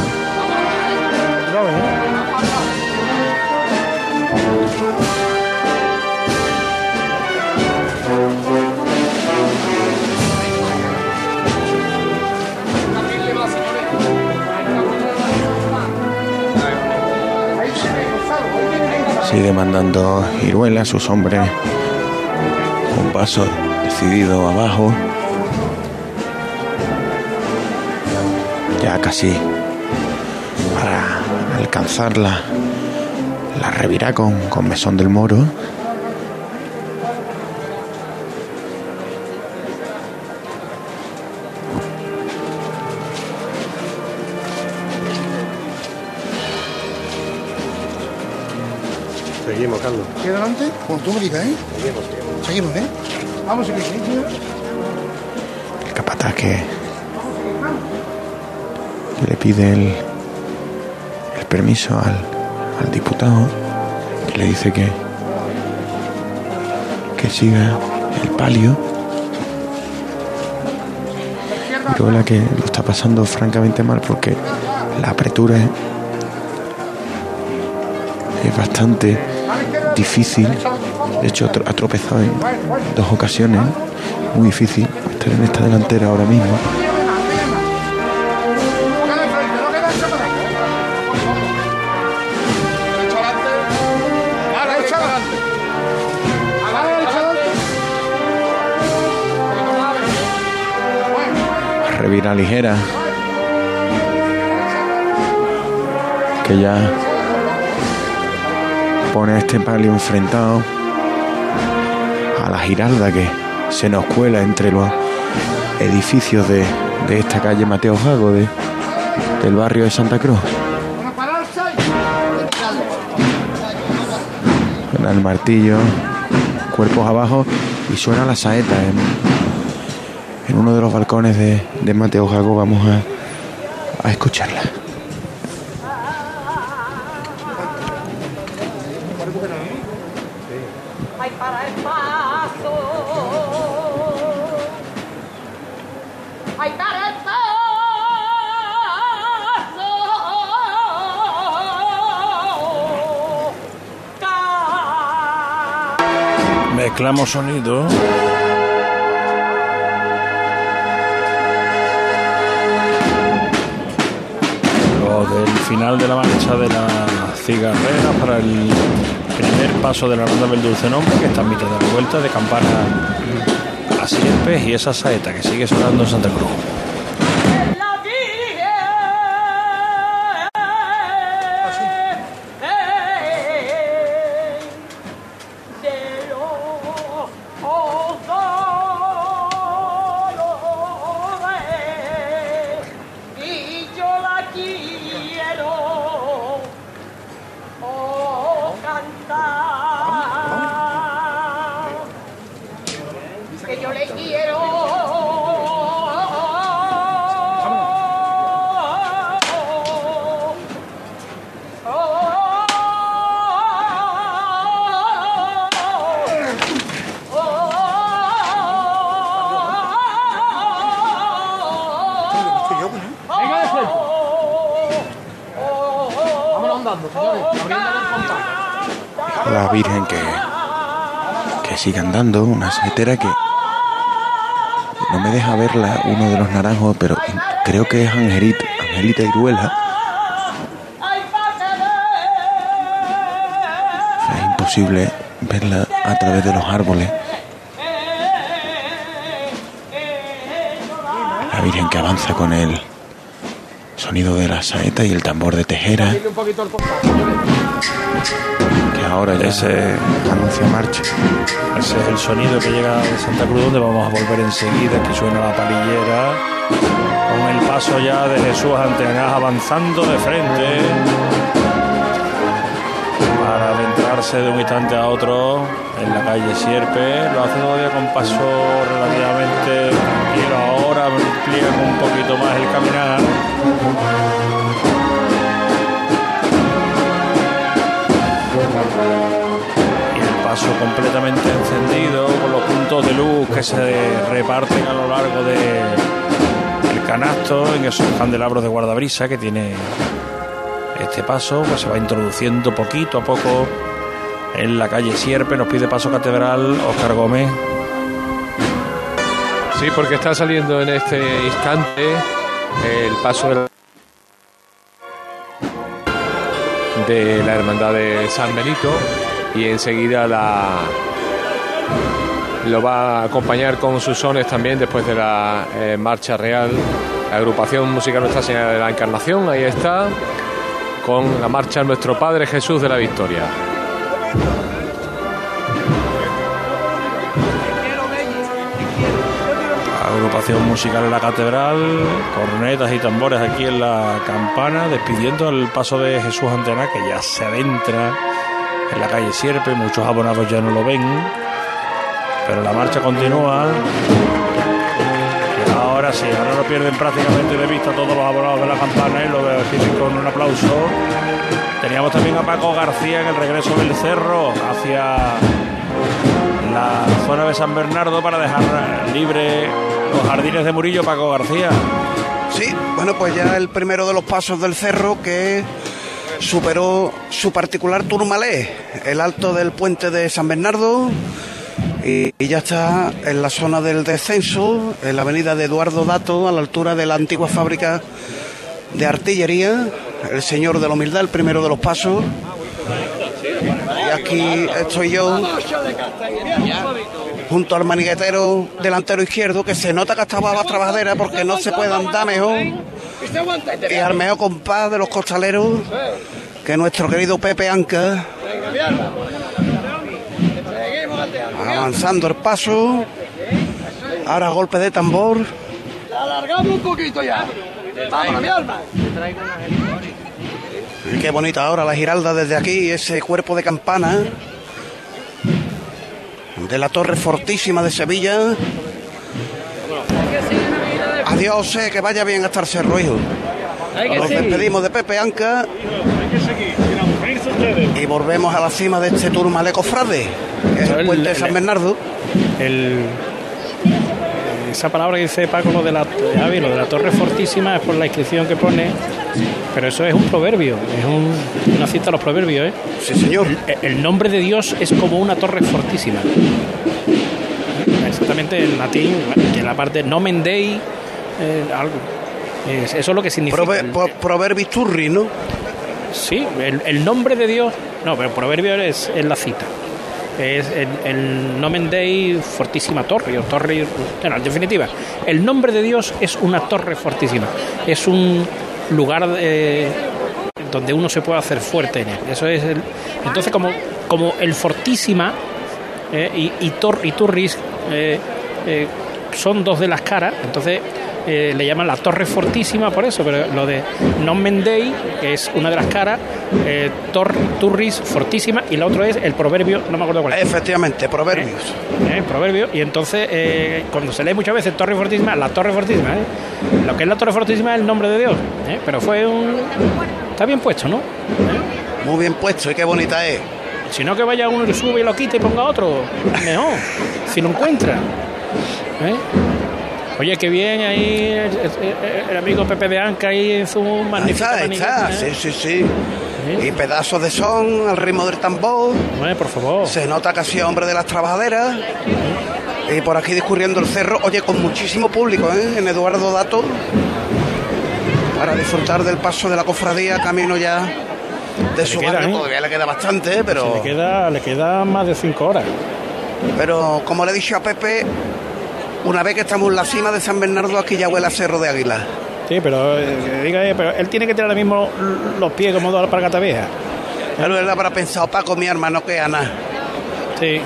D: Sigue mandando Iruela, sus hombres, un paso decidido abajo. Ya casi para alcanzar la, la revirá con, con Mesón del Moro.
P: Seguimos, Carlos.
Q: ¿Qué adelante? Como tú me digas, ¿eh?
P: Seguimos,
Q: Seguimos, ¿eh? Vamos a seguir.
D: El capataz que pide el, el permiso al, al, diputado que le dice que que siga el palio. Pero la que lo está pasando francamente mal porque la apretura es, es bastante difícil. De hecho ha tropezado en dos ocasiones. Muy difícil estar en esta delantera ahora mismo revira ligera que ya pone este palio enfrentado a la giralda que se nos cuela entre los edificios de, de esta calle Mateo Jago de, del barrio de Santa Cruz. Suena el martillo cuerpos abajo y suena la saeta uno de los balcones de, de Mateo Jago vamos a, a escucharla.
R: Ay, para
C: final de la marcha de la cigarrera para el primer paso de la ronda del dulce nombre que está en mitad de la vuelta de campana a sierpes y esa saeta que sigue sonando en Santa Cruz.
D: Sigue andando, una saetera que no me deja verla uno de los naranjos, pero creo que es Angelita, Angelita Iruela. Es imposible verla a través de los árboles. La Virgen que avanza con el sonido de la saeta y el tambor de tejera, que ahora ya se anuncia marcha.
C: Ese es el sonido que llega de Santa Cruz, donde vamos a volver enseguida. Aquí suena la palillera. Con el paso ya de Jesús Antenas avanzando de frente. Para adentrarse de un instante a otro en la calle Sierpe. Lo hace todavía con paso relativamente tranquilo. Amplía un poquito más el caminar. y el paso completamente encendido con los puntos de luz que se reparten a lo largo de canasto en esos candelabros de guardabrisa que tiene este paso que se va introduciendo poquito a poco en la calle Sierpe nos pide paso catedral Oscar Gómez
G: Sí, porque está saliendo en este instante el paso de la, Hermandad de San Benito y enseguida la lo va a acompañar con sus sones también después de la eh, marcha real. La agrupación musical Nuestra Señora de la Encarnación, ahí está, con la marcha Nuestro Padre Jesús de la Victoria.
C: Agrupación musical en la catedral cornetas y tambores aquí en la campana despidiendo el paso de Jesús Antena que ya se adentra en la calle Sierpe muchos abonados ya no lo ven pero la marcha continúa. Ahora sí ahora no pierden prácticamente de vista todos los abonados de la campana y lo reciben con un aplauso. Teníamos también a Paco García en el regreso del cerro hacia la zona de San Bernardo para dejar libre los jardines de Murillo Paco García.
N: Sí, bueno, pues ya el primero de los pasos del cerro que superó su particular turmalé, el alto del puente de San Bernardo, y, y ya está en la zona del descenso, en la avenida de Eduardo Dato, a la altura de la antigua fábrica de artillería, el señor de la humildad, el primero de los pasos. Y aquí estoy yo junto al maniguetero delantero izquierdo, que se nota que estaba la trabajadera porque no se puede andar mejor. Y al mejor compás de los costaleros, que nuestro querido Pepe Anca, avanzando el paso. Ahora golpe de tambor.
K: Alargamos un poquito ya. Vámonos, mi alma.
N: Qué bonita ahora la giralda desde aquí, ese cuerpo de campana de la torre fortísima de Sevilla. Adiós, eh, que vaya bien hasta el cerro, hijo. Nos despedimos de Pepe Anca y volvemos a la cima de este turmalé cofrade, que es el puente de San Bernardo.
I: El, esa palabra que dice Paco, lo de, la, Javi, lo de la torre fortísima, es por la inscripción que pone, pero eso es un proverbio, es un- una cita de los proverbios. ¿eh?
N: Sí, señor.
I: El, el nombre de Dios es como una torre fortísima. Exactamente en latín, en la parte nomen dei, eh, algo. Es- eso es lo que significa.
N: Prove- pro- Proverbis turri, ¿no?
I: Sí, el, el nombre de Dios. No, pero proverbio es, es la cita. Es el, el nomen dei fortísima torre, o torre. Bueno, en definitiva, el nombre de Dios es una torre fortísima. Es un lugar eh, donde uno se puede hacer fuerte en él. Eso es el, entonces, como, como el fortísima eh, y, tor, y turris eh, eh, son dos de las caras, entonces eh, le llaman la Torre Fortísima por eso, pero lo de Non Mendei, que es una de las caras, eh, Tor, Turris Fortísima, y la otra es el proverbio, no me acuerdo cuál es.
N: Efectivamente, proverbios.
I: Eh, proverbio, y entonces eh, cuando se lee muchas veces Torre Fortísima, la Torre Fortísima, ¿eh? lo que es la Torre Fortísima es el nombre de Dios, ¿eh? pero fue un... Está bien puesto, ¿no?
N: Muy bien puesto y qué bonita es.
I: Si no que vaya uno y lo sube y lo quite y ponga otro, mejor, si lo encuentra. ¿eh? Oye, qué bien ahí el, el- el amigo Pepe de Anca ahí en su
N: Ahí
I: magnífica
N: está, ahí está,
I: ¿eh?
N: sí, sí, sí. Y pedazos de son al ritmo del tambor.
I: por favor.
N: Se nota sido hombre de las trabajaderas. Y por aquí discurriendo el cerro, oye, con muchísimo público, ¿eh? En Eduardo Dato. Para disfrutar del paso de la cofradía, camino ya de su
I: queda,
N: barrio.
I: ¿eh?
N: Todavía le queda bastante, ¿eh?
I: Se
N: pero.
I: le queda, le queda más de cinco horas.
N: Pero como le he dicho a Pepe, una vez que estamos en la cima de San Bernardo, aquí ya huele a Cerro de Águila.
I: Sí, pero, eh, diga, eh, pero él tiene que tener ahora mismo los pies como dos alpargatas viejas.
N: Claro, él habrá pensado, Paco, mi hermano, que Ana.
I: Sí.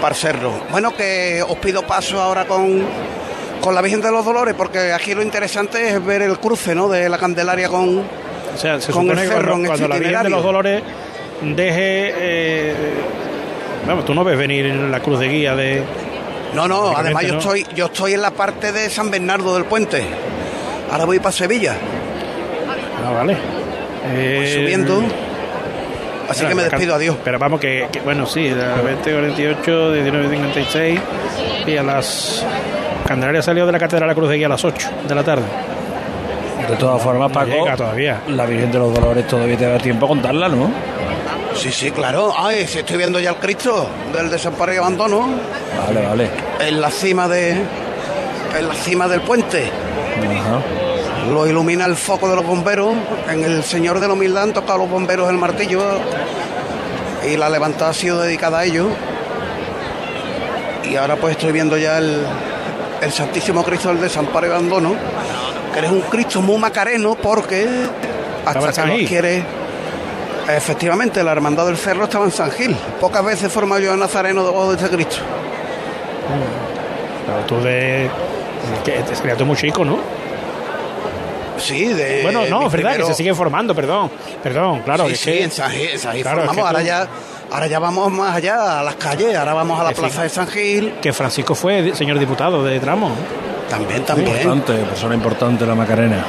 N: Para Cerro. Bueno, que os pido paso ahora con, con la Virgen de los Dolores, porque aquí lo interesante es ver el cruce, ¿no? De la Candelaria con,
I: O sea, se
N: con el cerro
I: cuando,
N: este
I: la Virgen de los Dolores deje... eh, vamos, tú no ves venir la cruz de guía de...
N: No, no, además yo
I: no.
N: estoy, yo estoy en la parte de San Bernardo del Puente. Ahora voy para Sevilla,
I: Ah, vale. Eh,
N: subiendo. Así que me despido, adiós.
I: Pero vamos, que, que- bueno, sí, a las 20.48, 19.56 y a las... Candelaria salió de la Catedral de la Cruz de Guía a las 8 de la tarde.
C: De todas formas,
I: No
C: Paco,
I: llega todavía.
C: la Virgen de los Dolores todavía te da tiempo a contarla, ¿no?
N: Sí, sí, claro. Ay, si estoy viendo ya el Cristo del desamparo y abandono
C: Vale, vale.
N: en la cima de en la cima del puente.
C: Ajá.
N: Lo ilumina el foco de los bomberos. En el Señor de la Humildad han tocado los bomberos el martillo y la levantada ha sido dedicada a ellos. Y ahora pues estoy viendo ya el, el Santísimo Cristo del Desamparo y Abandono, que es un Cristo muy macareno porque hasta que nos quiere... Efectivamente, la Hermandad del Cerro estaba en San Gil. Pocas veces forma yo a Nazareno debajo de este Cristo.
I: Pero tú de... Que tú muy chico, ¿no?
N: Sí, de...
I: Bueno, no, es verdad,
N: primero-
I: que se sigue formando, perdón. Perdón, claro.
N: sí,
I: que es
N: sí,
I: que-
N: en San Gil, en San Gil
I: Claro, es
N: formamos.
I: que
N: ahora, ya, ahora ya vamos más allá, a las calles. Ahora vamos a la plaza de San Gil.
I: Que Francisco fue señor diputado de Tramo.
N: También, también.
C: Importante, persona importante la Macarena.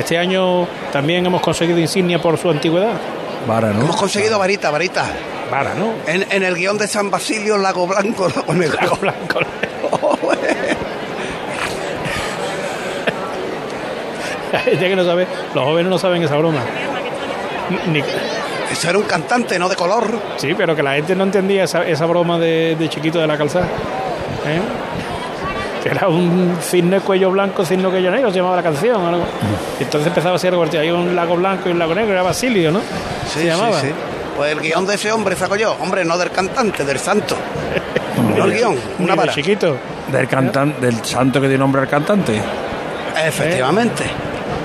I: Este año también hemos conseguido insignia por su antigüedad.
C: Vara, ¿no?
N: Hemos conseguido varita, varita.
I: Vara, ¿no?
N: En, en el guion de San Basilio, Lago Blanco, Lago Negro.
I: Lago Blanco. Hay gente que no sabe, los jóvenes no saben esa broma. Ni-
N: Eso era un cantante, ¿no? De color.
I: sí, pero que la gente no entendía esa, esa broma de, de chiquito de la calzada. ¿eh? Que era un cisne cuello blanco, cisne cuello negro, se llamaba la canción. algo. Y entonces empezaba así a repartir. Hay un lago blanco y un lago negro, era Basilio, ¿no?
N: Sí,
I: se llamaba.
N: sí, sí. Pues el guion de ese hombre saco yo. Hombre, no del cantante, del santo. no el
I: guion,
N: una vara.
I: chiquito.
C: Del cantante, del santo que dio nombre al cantante.
N: Efectivamente.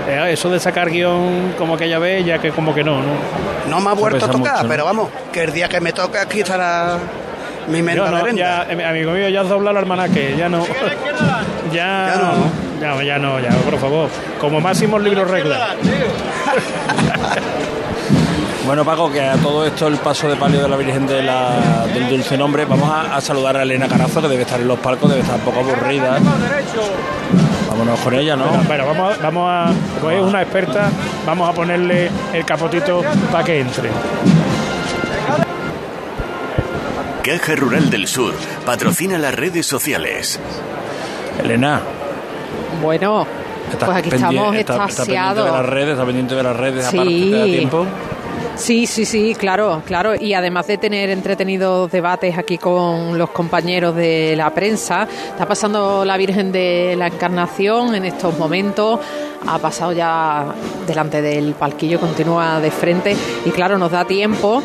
I: Eh, eso de sacar guion como aquella vez, ya que como que no, ¿no?
N: No me ha vuelto a tocar,
C: mucho, ¿no?
N: pero vamos, que el día que me toque aquí estará mi menda
I: no, ya, eh, amigo mío, ya has doblado el almanaque, ya no. Ya,
N: Ya no.
I: ya, ya no, ya, por favor. Como máximo libro regla.
C: Bueno, Paco, que a todo esto el paso de palio de la Virgen de la- del Dulce Nombre, vamos a, a saludar a Elena Carazo, que debe estar en los palcos, debe estar un poco aburrida. Vámonos con ella, ¿no?
I: Bueno, vamos, a- vamos a, pues es una experta, vamos a ponerle el capotito para que entre.
J: Caja Rural del Sur patrocina las redes sociales.
C: Elena,
P: Bueno,
C: ¿estás
P: pues aquí estamos
C: está- está pendiente de las
P: extasiados.
C: redes, está pendiente de las redes,
P: Sí.
C: aparte te da tiempo.
P: Sí, sí, sí, claro, claro. Y además de tener entretenidos debates aquí con los compañeros de la prensa, está pasando la Virgen de la Encarnación en estos momentos. Ha pasado ya delante del palquillo, continúa de frente. Y claro, nos da tiempo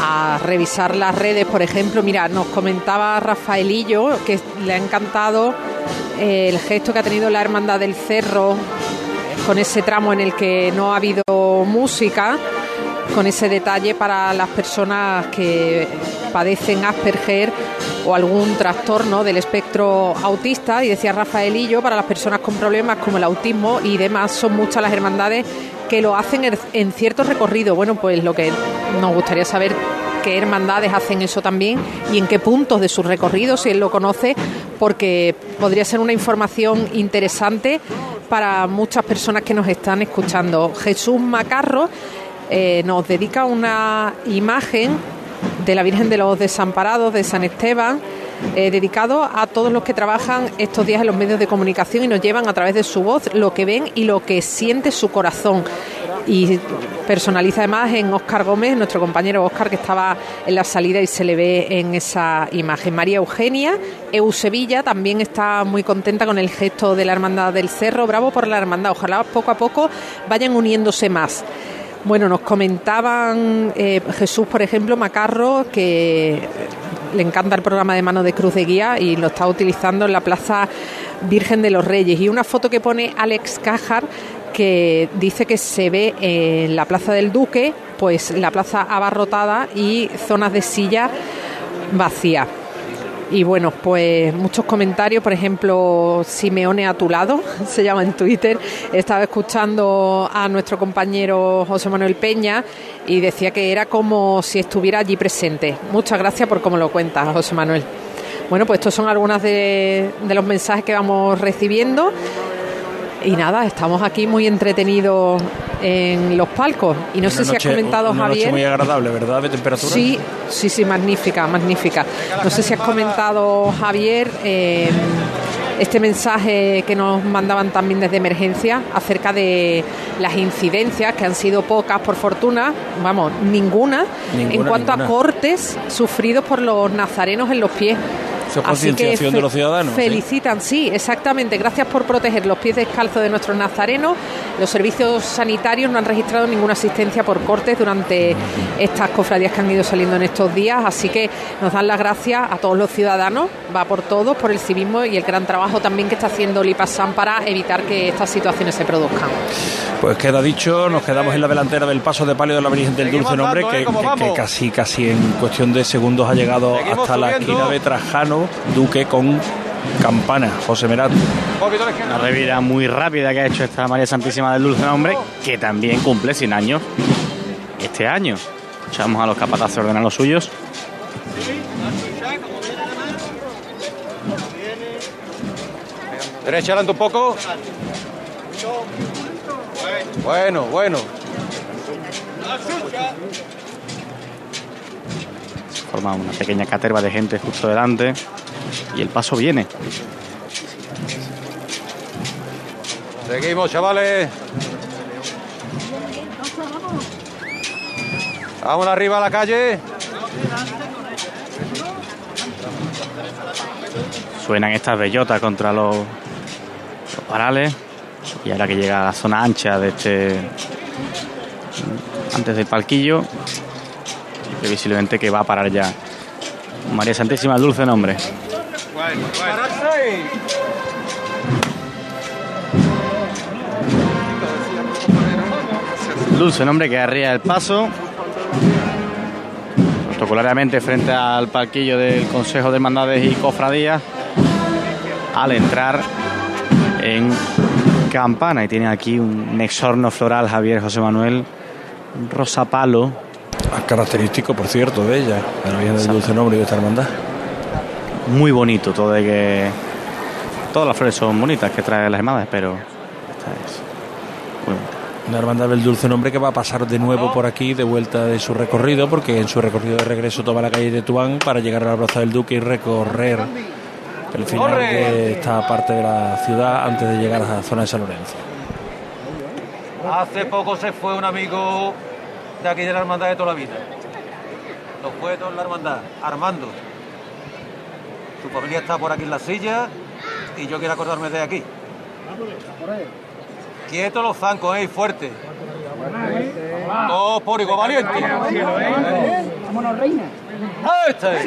P: a revisar las redes, por ejemplo. Mira, nos comentaba Rafaelillo que le ha encantado eh, el gesto que ha tenido la Hermandad del Cerro con ese tramo en el que no ha habido música, con ese detalle para las personas que padecen Asperger, o algún trastorno del espectro autista. Y decía Rafaelillo, para las personas con problemas como el autismo y demás, son muchas las hermandades que lo hacen en- en ciertos recorridos. Bueno, pues lo que nos gustaría saber qué hermandades hacen eso también y en qué puntos de sus recorridos, si él lo conoce, porque podría ser una información interesante para muchas personas que nos están escuchando. Jesús Macarro eh, nos dedica una imagen de la Virgen de los Desamparados de San Esteban, eh, dedicado a todos los que trabajan estos días en los medios de comunicación y nos llevan a través de su voz lo que ven y lo que siente su corazón. Y personaliza además en Óscar Gómez, nuestro compañero Óscar, que estaba en la salida y se le ve en esa imagen. María Eugenia, Eusebilla, también está muy contenta con el gesto de la Hermandad del Cerro. Bravo por la Hermandad. Ojalá poco a poco vayan uniéndose más. Bueno, nos comentaban eh, Jesús, por ejemplo, Macarro, que le encanta el programa de Mano de Cruz de Guía y lo está utilizando en la Plaza Virgen de los Reyes. Y una foto que pone Alex Cajar que dice que se ve en la Plaza del Duque, pues la plaza abarrotada y zonas de silla vacías. Y bueno, pues muchos comentarios, por ejemplo, Simeone a tu lado, se llama en Twitter. Estaba escuchando a nuestro compañero José Manuel Peña y decía que era como si estuviera allí presente. Muchas gracias por cómo lo cuentas, José Manuel. Bueno, pues estos son algunos de, de los mensajes que vamos recibiendo. Y nada, estamos aquí muy entretenidos en los palcos. Y no sé si
C: noche-
P: has comentado,
C: una
P: Javier.
C: noche muy agradable, ¿verdad? De temperatura.
P: Sí, sí, sí, magnífica, magnífica. No sé si has comentado, Javier, eh, este mensaje que nos mandaban también desde emergencia acerca de las incidencias, que han sido pocas por fortuna, vamos, ninguna,
C: Ninguna,
P: en cuanto
C: ninguna.
P: a cortes sufridos por los nazarenos en los pies.
C: Eso es
P: Así que
C: concienciación de los ciudadanos.
P: Felicitan, sí, exactamente. Gracias por proteger los pies descalzos de nuestros nazarenos. Los servicios sanitarios no han registrado ninguna asistencia por cortes durante estas cofradías que han ido saliendo en estos días. Así que nos dan las gracias a todos los ciudadanos, va por todos, por el civismo y el gran trabajo también que está haciendo Lipasán para evitar que estas situaciones se produzcan.
C: Pues queda dicho, nos quedamos en la delantera del paso de palio de la Virgen del
S: Seguimos
C: Dulce Nombre,
S: ¿eh?
C: que, casi, casi en cuestión de segundos ha llegado
S: Seguimos
C: hasta la esquina de Trajano, Duque con campana, José Merat.
F: Una revira muy rápida que ha hecho esta María Santísima del Dulce Nombre, que también cumple 100 años este año. Echamos a los capataces a ordenar los suyos.
S: Derecha adelante un poco. Bueno, bueno.
F: Forma una pequeña caterva de gente justo delante. Y el paso viene.
S: Seguimos, chavales. Vamos arriba a la calle.
F: Suenan estas bellotas contra los, los parales. Y ahora que llega a la zona ancha de este. Antes del palquillo. Previsiblemente que va a parar ya. María Santísima Dulce Nombre. Dulce Nombre que arría el paso. Protocolariamente frente al palquillo del Consejo de Hermandades y Cofradías. Al entrar en Campana. Y tiene aquí un exorno floral Javier José Manuel. Un rosa palo.
C: Característico, por cierto, de ella, de la Virgen del Dulce Nombre y de esta hermandad.
F: Muy bonito todo de que. Todas las flores son bonitas que trae las hermandades, pero esta es muy bonita.
C: Una hermandad del Dulce Nombre que va a pasar de nuevo por aquí, de vuelta de su recorrido, porque en su recorrido de regreso toma la calle de Tuán para llegar a la Plaza del Duque y recorrer el final de esta parte de la ciudad antes de llegar a la zona de San Lorenzo.
S: Hace poco se fue un amigo de aquí de la hermandad de toda la vida. Lo fue toda la hermandad, Armando. Su familia está por aquí en la silla y yo quiero acordarme de aquí. Quietos los zancos, ¿eh? Fuerte. Todos por igual valiente.
R: Vámonos, reina.
S: ¡Ahí está!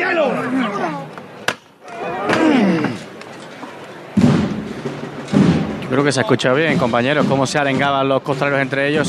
F: Yo creo que se ha escuchado bien, compañeros, cómo se arengaban los costaleros entre ellos.